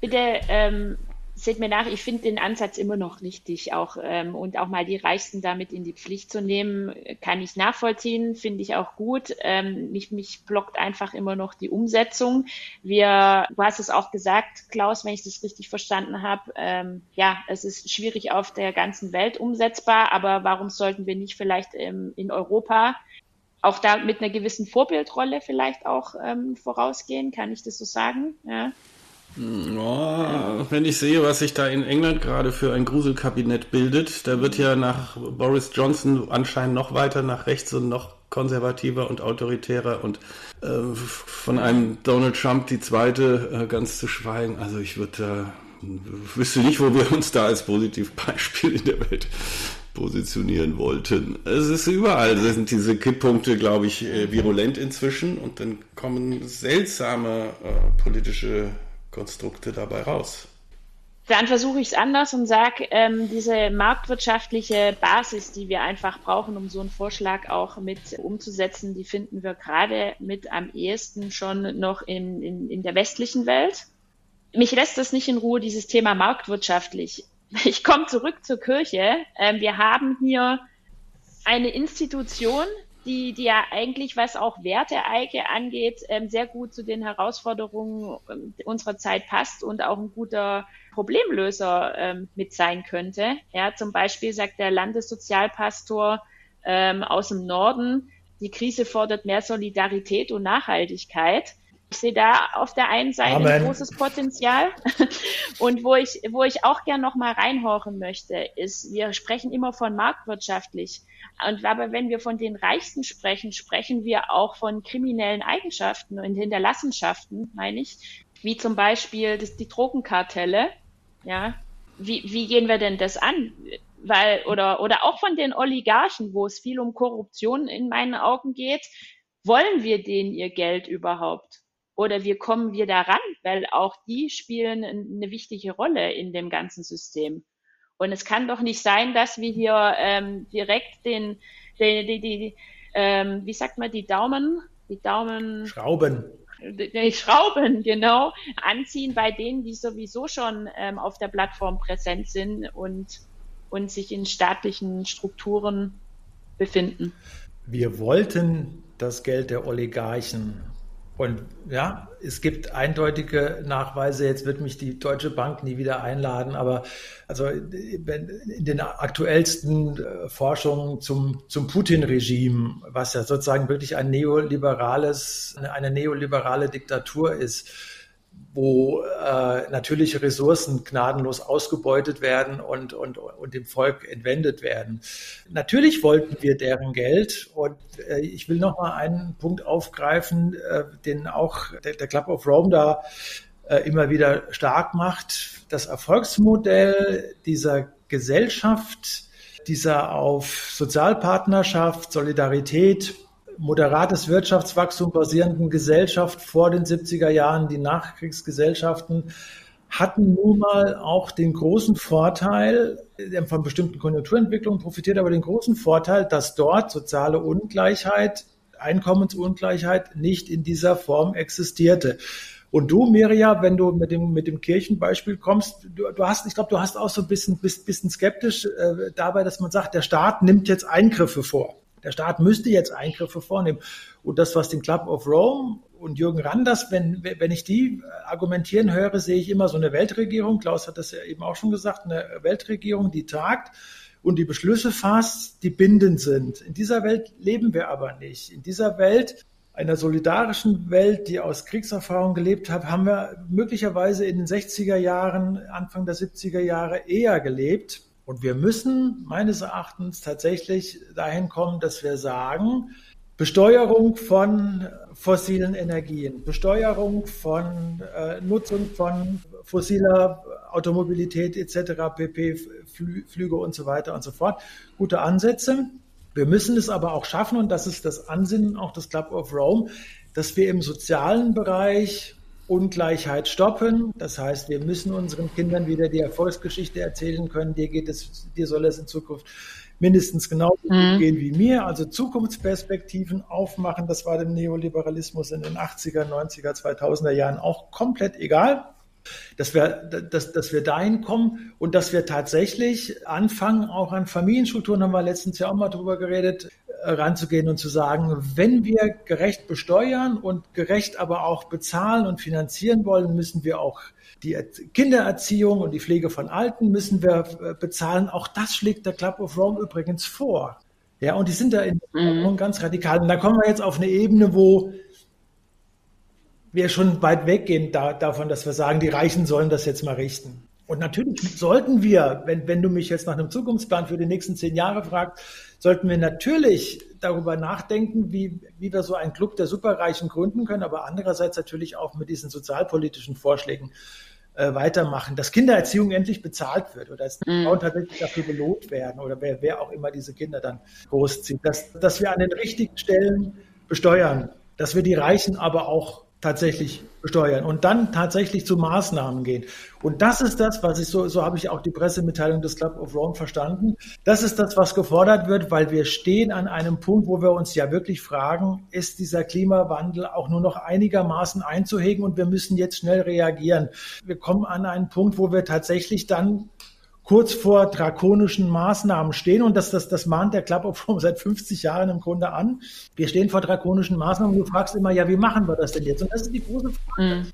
bitte ähm, seht mir nach, ich finde den Ansatz immer noch richtig, auch ähm, und auch mal die Reichsten damit in die Pflicht zu nehmen, kann ich nachvollziehen, finde ich auch gut. Ähm, mich, mich blockt einfach immer noch die Umsetzung. Wir, du hast es auch gesagt, Klaus, wenn ich das richtig verstanden habe, ähm, ja, es ist schwierig auf der ganzen Welt umsetzbar, aber warum sollten wir nicht vielleicht ähm, in Europa auch da mit einer gewissen Vorbildrolle vielleicht auch ähm, vorausgehen? Kann ich das so sagen? Ja. Oh, wenn ich sehe, was sich da in England gerade für ein Gruselkabinett bildet, da wird ja nach Boris Johnson anscheinend noch weiter nach rechts und noch konservativer und autoritärer und äh, von einem Donald Trump die zweite äh, ganz zu schweigen. Also ich würde äh, wüsste nicht, wo wir uns da als Positivbeispiel in der Welt positionieren wollten. Es ist überall, sind diese Kipppunkte, glaube ich, äh, virulent inzwischen und dann kommen seltsame äh, politische Konstrukte dabei raus. Dann versuche ich es anders und sage, ähm, diese marktwirtschaftliche Basis, die wir einfach brauchen, um so einen Vorschlag auch mit umzusetzen, die finden wir gerade mit am ehesten schon noch in, in, in der westlichen Welt. Mich lässt das nicht in Ruhe, dieses Thema marktwirtschaftlich. Ich komme zurück zur Kirche. Ähm, wir haben hier eine Institution, die, die ja eigentlich, was auch Werteeige angeht, ähm, sehr gut zu den Herausforderungen ähm, unserer Zeit passt und auch ein guter Problemlöser ähm, mit sein könnte. Ja, zum Beispiel sagt der Landessozialpastor ähm, aus dem Norden, die Krise fordert mehr Solidarität und Nachhaltigkeit. Ich sehe da auf der einen Seite Amen. ein großes Potenzial. Und wo ich, wo ich auch gern noch mal reinhorchen möchte, ist, wir sprechen immer von marktwirtschaftlich. Und aber wenn wir von den Reichsten sprechen, sprechen wir auch von kriminellen Eigenschaften und Hinterlassenschaften, meine ich, wie zum Beispiel das, die Drogenkartelle. Ja, wie, wie gehen wir denn das an? Weil, oder, oder auch von den Oligarchen, wo es viel um Korruption in meinen Augen geht. Wollen wir denen ihr Geld überhaupt? Oder wie kommen wir daran? Weil auch die spielen eine wichtige Rolle in dem ganzen System. Und es kann doch nicht sein, dass wir hier ähm, direkt den, die, die, die ähm, wie sagt man, die Daumen, die Daumen. Schrauben. Die Schrauben, genau, anziehen bei denen, die sowieso schon ähm, auf der Plattform präsent sind und, und sich in staatlichen Strukturen befinden. Wir wollten das Geld der Oligarchen und ja, es gibt eindeutige Nachweise. Jetzt wird mich die Deutsche Bank nie wieder einladen, aber also in den aktuellsten äh, Forschungen zum, zum Putin-Regime, was ja sozusagen wirklich ein neoliberales, eine neoliberale Diktatur ist, wo äh, natürliche Ressourcen gnadenlos ausgebeutet werden und, und, und dem Volk entwendet werden. Natürlich wollten wir deren Geld und äh, ich will noch mal einen Punkt aufgreifen, äh, den auch der, der Club of Rome da äh, immer wieder stark macht. Das Erfolgsmodell dieser Gesellschaft, dieser auf Sozialpartnerschaft, Solidarität, moderates Wirtschaftswachstum basierenden Gesellschaft vor den 70er Jahren, die Nachkriegsgesellschaften, hatten nun mal auch den großen Vorteil, von bestimmten Konjunkturentwicklungen profitiert, aber den großen Vorteil, dass dort soziale Ungleichheit, Einkommensungleichheit nicht in dieser Form existierte. Und du, Mirja, wenn du mit dem, mit dem Kirchenbeispiel kommst, du, du hast, ich glaube, du hast auch so ein bisschen, bist, bisschen skeptisch äh, dabei, dass man sagt, der Staat nimmt jetzt Eingriffe vor. Der Staat müsste jetzt Eingriffe vornehmen. Und das, was den Club of Rome und Jürgen Randers, wenn, wenn ich die argumentieren höre, sehe ich immer so eine Weltregierung. Klaus hat das ja eben auch schon gesagt, eine Weltregierung, die tagt und die Beschlüsse fasst, die bindend sind. In dieser Welt leben wir aber nicht. In dieser Welt einer solidarischen Welt, die aus Kriegserfahrung gelebt hat, haben wir möglicherweise in den 60er Jahren, Anfang der 70er Jahre eher gelebt. Und wir müssen meines Erachtens tatsächlich dahin kommen, dass wir sagen, Besteuerung von fossilen Energien, Besteuerung von äh, Nutzung von fossiler Automobilität etc., PP, Flü Flüge und so weiter und so fort. Gute Ansätze. Wir müssen es aber auch schaffen, und das ist das Ansinnen auch des Club of Rome, dass wir im sozialen Bereich Ungleichheit stoppen. Das heißt, wir müssen unseren Kindern wieder die Erfolgsgeschichte erzählen können. Dir geht es, dir soll es in Zukunft mindestens genauso mhm. gehen wie mir. Also Zukunftsperspektiven aufmachen. Das war dem Neoliberalismus in den 80er, 90er, 2000er Jahren auch komplett egal. Dass wir, dass, dass wir dahin kommen und dass wir tatsächlich anfangen, auch an Familienstrukturen, haben wir letztens ja auch mal drüber geredet, ranzugehen und zu sagen, wenn wir gerecht besteuern und gerecht aber auch bezahlen und finanzieren wollen, müssen wir auch die Kindererziehung und die Pflege von Alten müssen wir äh, bezahlen. Auch das schlägt der Club of Rome übrigens vor. Ja, und die sind da in mhm. ganz radikal. Und da kommen wir jetzt auf eine Ebene, wo wir schon weit weggehen da, davon, dass wir sagen, die Reichen sollen das jetzt mal richten. Und natürlich sollten wir, wenn, wenn du mich jetzt nach einem Zukunftsplan für die nächsten zehn Jahre fragst, sollten wir natürlich darüber nachdenken, wie, wie wir so einen Club der Superreichen gründen können, aber andererseits natürlich auch mit diesen sozialpolitischen Vorschlägen äh, weitermachen, dass Kindererziehung endlich bezahlt wird oder dass mhm. Frauen tatsächlich dafür belohnt werden oder wer, wer auch immer diese Kinder dann großzieht, dass, dass wir an den richtigen Stellen besteuern, dass wir die Reichen aber auch tatsächlich besteuern und dann tatsächlich zu Maßnahmen gehen. Und das ist das, was ich so, so habe ich auch die Pressemitteilung des Club of Rome verstanden. Das ist das, was gefordert wird, weil wir stehen an einem Punkt, wo wir uns ja wirklich fragen, ist dieser Klimawandel auch nur noch einigermaßen einzuhegen und wir müssen jetzt schnell reagieren. Wir kommen an einen Punkt, wo wir tatsächlich dann kurz vor drakonischen Maßnahmen stehen. Und das, das, das mahnt der Club of Rome seit 50 Jahren im Grunde an. Wir stehen vor drakonischen Maßnahmen und du fragst immer, ja, wie machen wir das denn jetzt? Und das ist die große Frage. Mhm.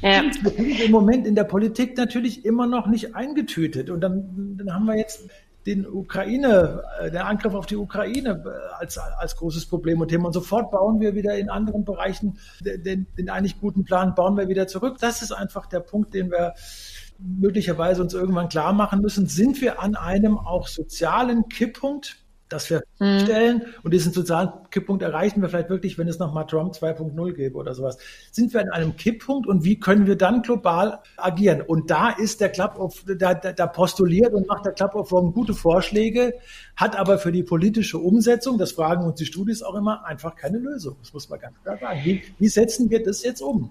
Ja. Wir sind im Moment in der Politik natürlich immer noch nicht eingetütet. Und dann, dann haben wir jetzt den Ukraine, äh, der Angriff auf die Ukraine äh, als, als großes Problem und Thema. Und sofort bauen wir wieder in anderen Bereichen den, den eigentlich guten Plan, bauen wir wieder zurück. Das ist einfach der Punkt, den wir möglicherweise uns irgendwann klar machen müssen, sind wir an einem auch sozialen Kipppunkt, dass wir mhm. stellen und diesen sozialen Kipppunkt erreichen wir vielleicht wirklich, wenn es nochmal Trump 2.0 gäbe oder sowas. Sind wir an einem Kipppunkt und wie können wir dann global agieren? Und da ist der Club of, da, da postuliert und macht der Club of Rome gute Vorschläge, hat aber für die politische Umsetzung, das fragen uns die Studis auch immer, einfach keine Lösung. Das muss man ganz klar sagen. Wie, wie setzen wir das jetzt um?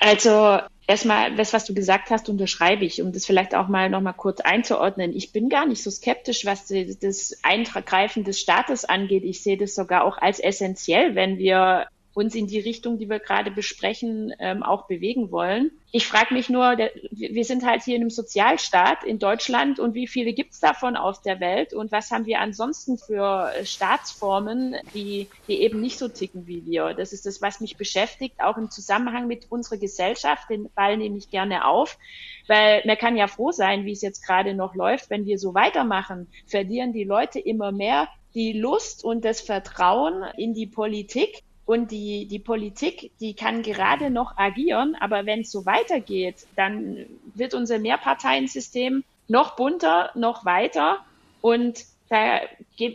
Also erstmal, das, was du gesagt hast, unterschreibe ich, um das vielleicht auch mal noch mal kurz einzuordnen. Ich bin gar nicht so skeptisch, was das Eingreifen des Staates angeht. Ich sehe das sogar auch als essentiell, wenn wir uns in die Richtung, die wir gerade besprechen, ähm, auch bewegen wollen. Ich frage mich nur, der, wir sind halt hier in einem Sozialstaat in Deutschland und wie viele gibt es davon auf der Welt und was haben wir ansonsten für äh, Staatsformen, die, die eben nicht so ticken wie wir. Das ist das, was mich beschäftigt, auch im Zusammenhang mit unserer Gesellschaft. Den Ball nehme ich gerne auf, weil man kann ja froh sein, wie es jetzt gerade noch läuft. Wenn wir so weitermachen, verlieren die Leute immer mehr die Lust und das Vertrauen in die Politik und die, die Politik, die kann gerade noch agieren, aber wenn es so weitergeht, dann wird unser Mehrparteiensystem noch bunter, noch weiter. Und da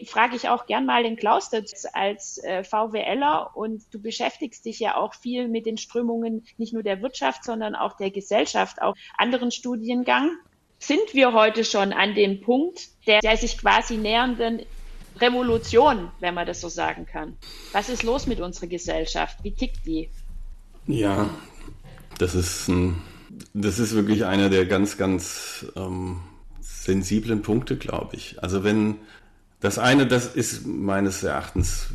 frage ich auch gern mal den Klaus als äh, VWLer und du beschäftigst dich ja auch viel mit den Strömungen nicht nur der Wirtschaft, sondern auch der Gesellschaft, auch anderen Studiengang. Sind wir heute schon an dem Punkt der, der sich quasi nähernden Revolution, wenn man das so sagen kann. Was ist los mit unserer Gesellschaft? Wie tickt die? Ja, das ist, ein, das ist wirklich einer der ganz, ganz ähm, sensiblen Punkte, glaube ich. Also wenn das eine, das ist meines Erachtens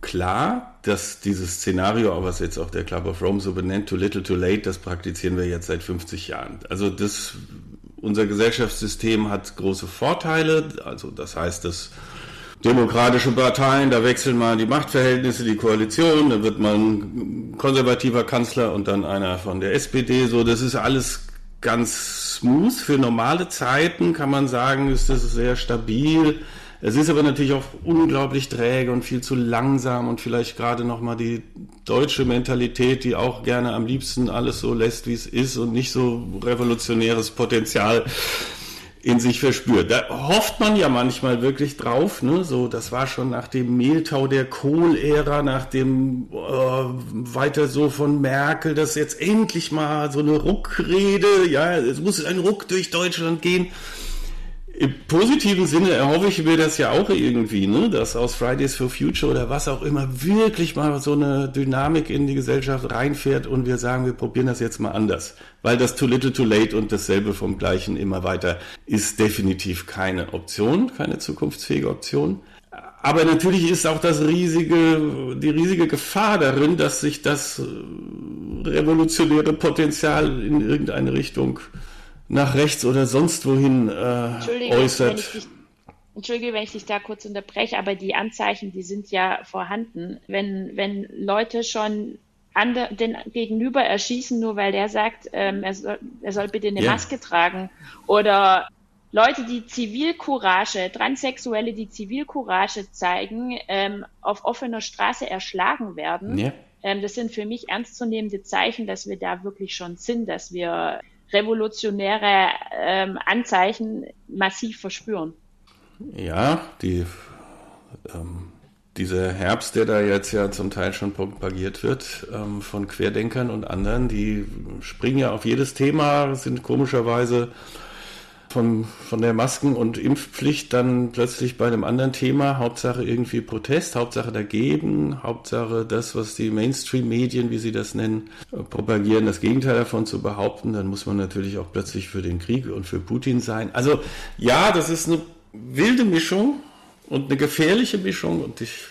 klar, dass dieses Szenario, was jetzt auch der Club of Rome so benennt, too little, too late, das praktizieren wir jetzt seit 50 Jahren. Also das, unser Gesellschaftssystem hat große Vorteile. Also das heißt, dass demokratische Parteien, da wechseln mal die Machtverhältnisse, die Koalition, da wird mal ein konservativer Kanzler und dann einer von der SPD, so, das ist alles ganz smooth. Für normale Zeiten kann man sagen, ist das sehr stabil. Es ist aber natürlich auch unglaublich träge und viel zu langsam und vielleicht gerade nochmal die deutsche Mentalität, die auch gerne am liebsten alles so lässt, wie es ist und nicht so revolutionäres Potenzial in sich verspürt. Da hofft man ja manchmal wirklich drauf, ne? So, das war schon nach dem Mehltau der Kohl-Ära, nach dem äh, weiter so von Merkel, dass jetzt endlich mal so eine Ruckrede, ja, es muss ein Ruck durch Deutschland gehen. Im positiven Sinne erhoffe ich mir das ja auch irgendwie, ne? dass aus Fridays for Future oder was auch immer wirklich mal so eine Dynamik in die Gesellschaft reinfährt und wir sagen, wir probieren das jetzt mal anders. Weil das too little too late und dasselbe vom Gleichen immer weiter ist definitiv keine Option, keine zukunftsfähige Option. Aber natürlich ist auch das riesige, die riesige Gefahr darin, dass sich das revolutionäre Potenzial in irgendeine Richtung nach rechts oder sonst wohin äh, äußert. Wenn dich, Entschuldige, wenn ich dich da kurz unterbreche, aber die Anzeichen, die sind ja vorhanden. Wenn, wenn Leute schon ander, den Gegenüber erschießen, nur weil der sagt, ähm, er, soll, er soll bitte eine yeah. Maske tragen oder Leute, die Zivilcourage, Transsexuelle, die Zivilcourage zeigen, ähm, auf offener Straße erschlagen werden. Yeah. Ähm, das sind für mich ernstzunehmende Zeichen, dass wir da wirklich schon sind, dass wir revolutionäre ähm, Anzeichen massiv verspüren. Ja, die ähm, dieser Herbst, der da jetzt ja zum Teil schon propagiert wird ähm, von Querdenkern und anderen, die springen ja auf jedes Thema, sind komischerweise von, von der Masken- und Impfpflicht dann plötzlich bei einem anderen Thema. Hauptsache irgendwie Protest, Hauptsache dagegen, Hauptsache das, was die Mainstream-Medien, wie sie das nennen, propagieren, das Gegenteil davon zu behaupten. Dann muss man natürlich auch plötzlich für den Krieg und für Putin sein. Also ja, das ist eine wilde Mischung und eine gefährliche Mischung und ich,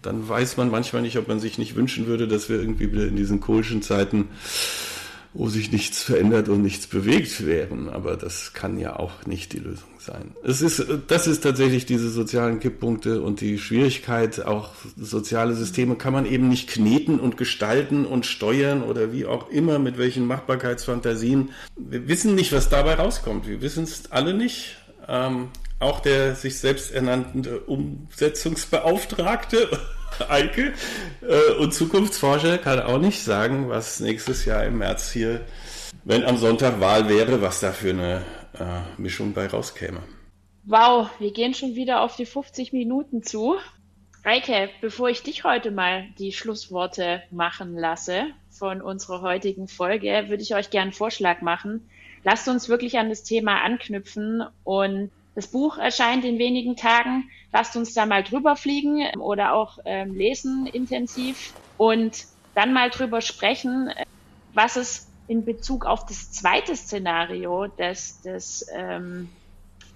dann weiß man manchmal nicht, ob man sich nicht wünschen würde, dass wir irgendwie wieder in diesen kohlischen Zeiten wo sich nichts verändert und nichts bewegt wären. Aber das kann ja auch nicht die Lösung sein. Es ist, das ist tatsächlich diese sozialen Kipppunkte und die Schwierigkeit, auch soziale Systeme kann man eben nicht kneten und gestalten und steuern oder wie auch immer, mit welchen Machbarkeitsfantasien. Wir wissen nicht, was dabei rauskommt. Wir wissen es alle nicht. Ähm, auch der sich selbst ernannte Umsetzungsbeauftragte Eike äh, und Zukunftsforscher kann auch nicht sagen, was nächstes Jahr im März hier, wenn am Sonntag Wahl wäre, was da für eine äh, Mischung bei rauskäme. Wow, wir gehen schon wieder auf die 50 Minuten zu. Eike, bevor ich dich heute mal die Schlussworte machen lasse von unserer heutigen Folge, würde ich euch gerne einen Vorschlag machen. Lasst uns wirklich an das Thema anknüpfen und das Buch erscheint in wenigen Tagen. Lasst uns da mal drüber fliegen oder auch ähm, lesen intensiv und dann mal drüber sprechen, was es in Bezug auf das zweite Szenario des, des ähm,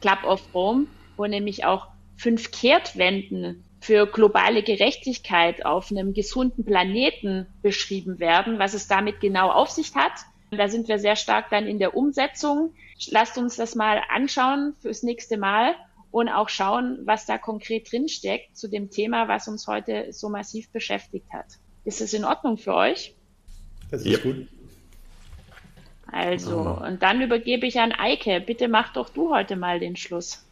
Club of Rome, wo nämlich auch fünf Kehrtwenden für globale Gerechtigkeit auf einem gesunden Planeten beschrieben werden, was es damit genau auf sich hat. Da sind wir sehr stark dann in der Umsetzung. Lasst uns das mal anschauen fürs nächste Mal und auch schauen, was da konkret drinsteckt zu dem Thema, was uns heute so massiv beschäftigt hat. Ist es in Ordnung für euch? Das ist yep. gut. Also, und dann übergebe ich an Eike. Bitte mach doch du heute mal den Schluss.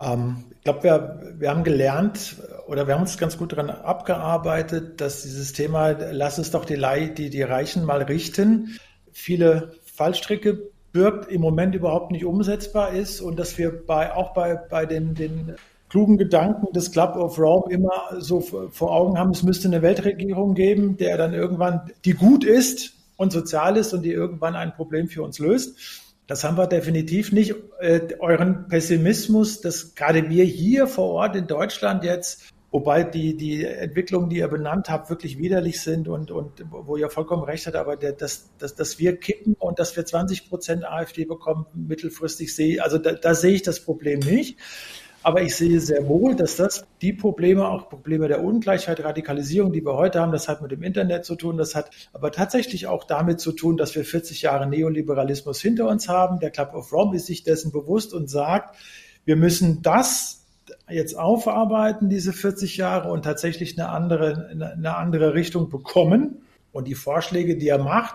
Ähm, ich glaube, wir, wir haben gelernt oder wir haben uns ganz gut daran abgearbeitet, dass dieses Thema, lass es doch die, die, die Reichen mal richten, viele Fallstricke birgt, im Moment überhaupt nicht umsetzbar ist und dass wir bei, auch bei, bei den, den klugen Gedanken des Club of Rome immer so vor Augen haben, es müsste eine Weltregierung geben, der dann irgendwann, die gut ist und sozial ist und die irgendwann ein Problem für uns löst. Das haben wir definitiv nicht. Äh, euren Pessimismus, dass gerade wir hier vor Ort in Deutschland jetzt Wobei die, die Entwicklungen, die ihr benannt habt, wirklich widerlich sind und, und wo ihr vollkommen recht habt, aber der, dass, dass, dass wir kippen und dass wir 20 Prozent AfD bekommen, mittelfristig sehe, also da, da sehe ich das Problem nicht. Aber ich sehe sehr wohl, dass das die Probleme, auch Probleme der Ungleichheit, Radikalisierung, die wir heute haben, das hat mit dem Internet zu tun, das hat aber tatsächlich auch damit zu tun, dass wir 40 Jahre Neoliberalismus hinter uns haben. Der Club of Rome ist sich dessen bewusst und sagt, wir müssen das jetzt aufarbeiten, diese 40 Jahre, und tatsächlich eine andere, eine andere Richtung bekommen. Und die Vorschläge, die er macht,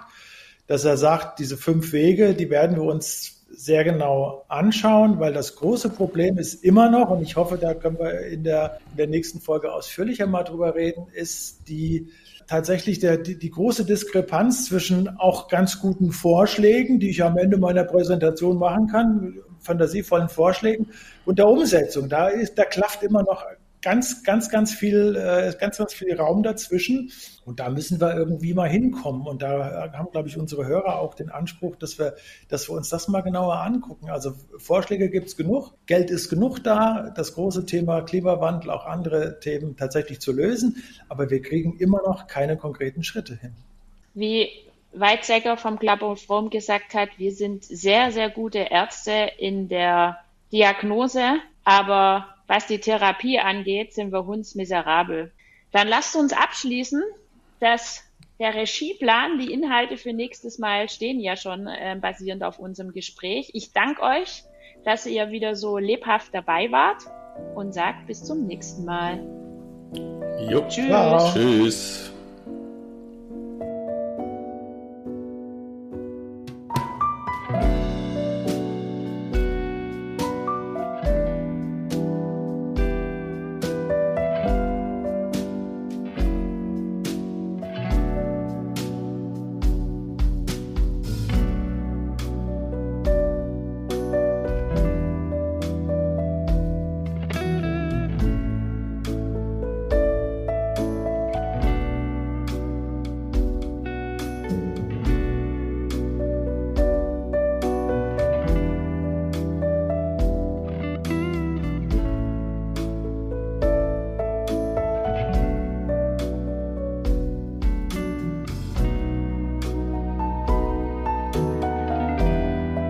dass er sagt, diese fünf Wege, die werden wir uns sehr genau anschauen, weil das große Problem ist immer noch, und ich hoffe, da können wir in der, in der nächsten Folge ausführlicher mal drüber reden, ist die tatsächlich der, die, die große Diskrepanz zwischen auch ganz guten Vorschlägen, die ich am Ende meiner Präsentation machen kann, fantasievollen Vorschlägen und der Umsetzung. Da ist, da klafft immer noch ganz, ganz, ganz viel, äh, ganz, ganz viel Raum dazwischen. Und da müssen wir irgendwie mal hinkommen. Und da haben, glaube ich, unsere Hörer auch den Anspruch, dass wir, dass wir uns das mal genauer angucken. Also Vorschläge gibt es genug, Geld ist genug da, das große Thema Klimawandel, auch andere Themen tatsächlich zu lösen. Aber wir kriegen immer noch keine konkreten Schritte hin. Wie Weizsäcker vom Club of Rome gesagt hat, wir sind sehr, sehr gute Ärzte in der Diagnose, aber was die Therapie angeht, sind wir hundsmiserabel. Dann lasst uns abschließen, dass der Regieplan, die Inhalte für nächstes Mal stehen ja schon äh, basierend auf unserem Gespräch. Ich danke euch, dass ihr wieder so lebhaft dabei wart und sagt bis zum nächsten Mal. Jo. Tschüss. Tschüss.